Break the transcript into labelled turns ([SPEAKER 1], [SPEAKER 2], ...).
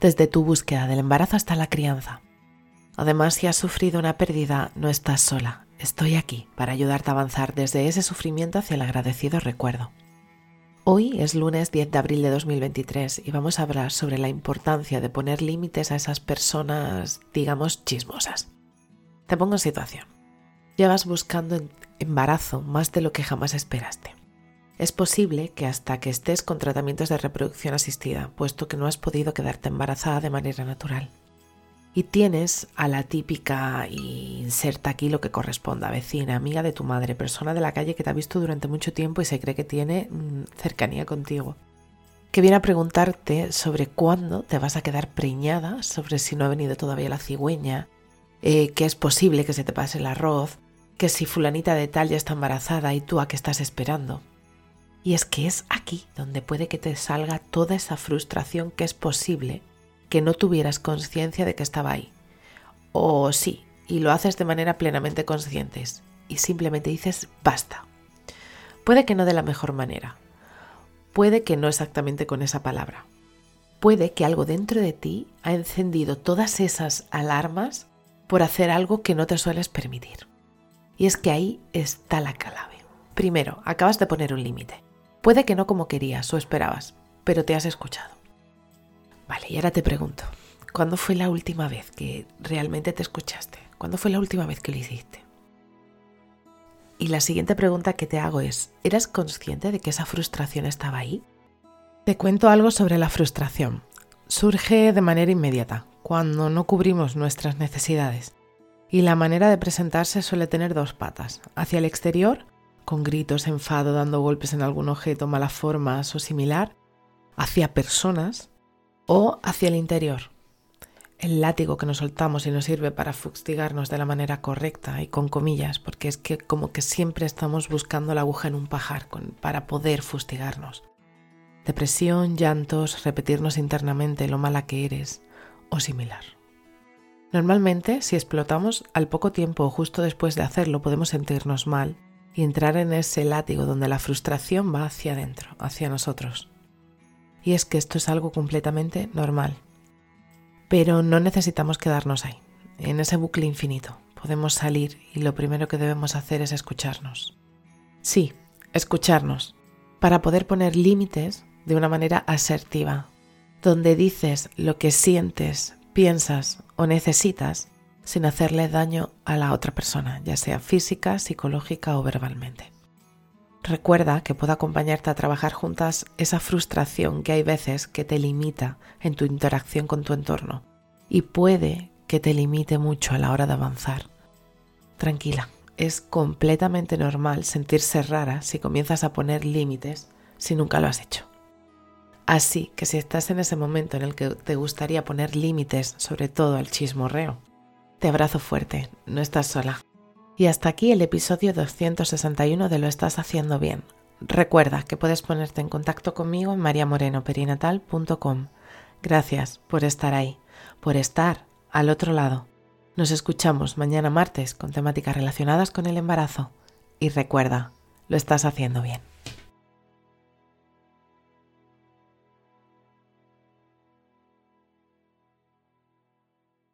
[SPEAKER 1] desde tu búsqueda del embarazo hasta la crianza. Además, si has sufrido una pérdida, no estás sola. Estoy aquí para ayudarte a avanzar desde ese sufrimiento hacia el agradecido recuerdo. Hoy es lunes 10 de abril de 2023 y vamos a hablar sobre la importancia de poner límites a esas personas, digamos, chismosas. Te pongo en situación. Llevas buscando embarazo más de lo que jamás esperaste. Es posible que hasta que estés con tratamientos de reproducción asistida, puesto que no has podido quedarte embarazada de manera natural. Y tienes a la típica, inserta aquí lo que corresponda, vecina, amiga de tu madre, persona de la calle que te ha visto durante mucho tiempo y se cree que tiene mm, cercanía contigo, que viene a preguntarte sobre cuándo te vas a quedar preñada, sobre si no ha venido todavía la cigüeña, eh, que es posible que se te pase el arroz, que si fulanita de tal ya está embarazada y tú a qué estás esperando. Y es que es aquí donde puede que te salga toda esa frustración que es posible que no tuvieras conciencia de que estaba ahí. O sí, y lo haces de manera plenamente consciente y simplemente dices basta. Puede que no de la mejor manera. Puede que no exactamente con esa palabra. Puede que algo dentro de ti ha encendido todas esas alarmas por hacer algo que no te sueles permitir. Y es que ahí está la clave. Primero, acabas de poner un límite. Puede que no como querías o esperabas, pero te has escuchado. Vale, y ahora te pregunto, ¿cuándo fue la última vez que realmente te escuchaste? ¿Cuándo fue la última vez que lo hiciste? Y la siguiente pregunta que te hago es, ¿eras consciente de que esa frustración estaba ahí? Te cuento algo sobre la frustración. Surge de manera inmediata, cuando no cubrimos nuestras necesidades y la manera de presentarse suele tener dos patas. Hacia el exterior, con gritos, enfado, dando golpes en algún objeto, malas formas o similar, hacia personas o hacia el interior. El látigo que nos soltamos y nos sirve para fustigarnos de la manera correcta y con comillas, porque es que como que siempre estamos buscando la aguja en un pajar para poder fustigarnos. Depresión, llantos, repetirnos internamente lo mala que eres o similar. Normalmente, si explotamos, al poco tiempo o justo después de hacerlo podemos sentirnos mal y entrar en ese látigo donde la frustración va hacia adentro, hacia nosotros. Y es que esto es algo completamente normal. Pero no necesitamos quedarnos ahí, en ese bucle infinito. Podemos salir y lo primero que debemos hacer es escucharnos. Sí, escucharnos, para poder poner límites de una manera asertiva, donde dices lo que sientes, piensas o necesitas sin hacerle daño a la otra persona, ya sea física, psicológica o verbalmente. Recuerda que puedo acompañarte a trabajar juntas esa frustración que hay veces que te limita en tu interacción con tu entorno y puede que te limite mucho a la hora de avanzar. Tranquila, es completamente normal sentirse rara si comienzas a poner límites si nunca lo has hecho. Así que si estás en ese momento en el que te gustaría poner límites, sobre todo al chismorreo, te abrazo fuerte, no estás sola. Y hasta aquí el episodio 261 de Lo estás haciendo bien. Recuerda que puedes ponerte en contacto conmigo en mariamorenoperinatal.com. Gracias por estar ahí, por estar al otro lado. Nos escuchamos mañana martes con temáticas relacionadas con el embarazo. Y recuerda, lo estás haciendo bien.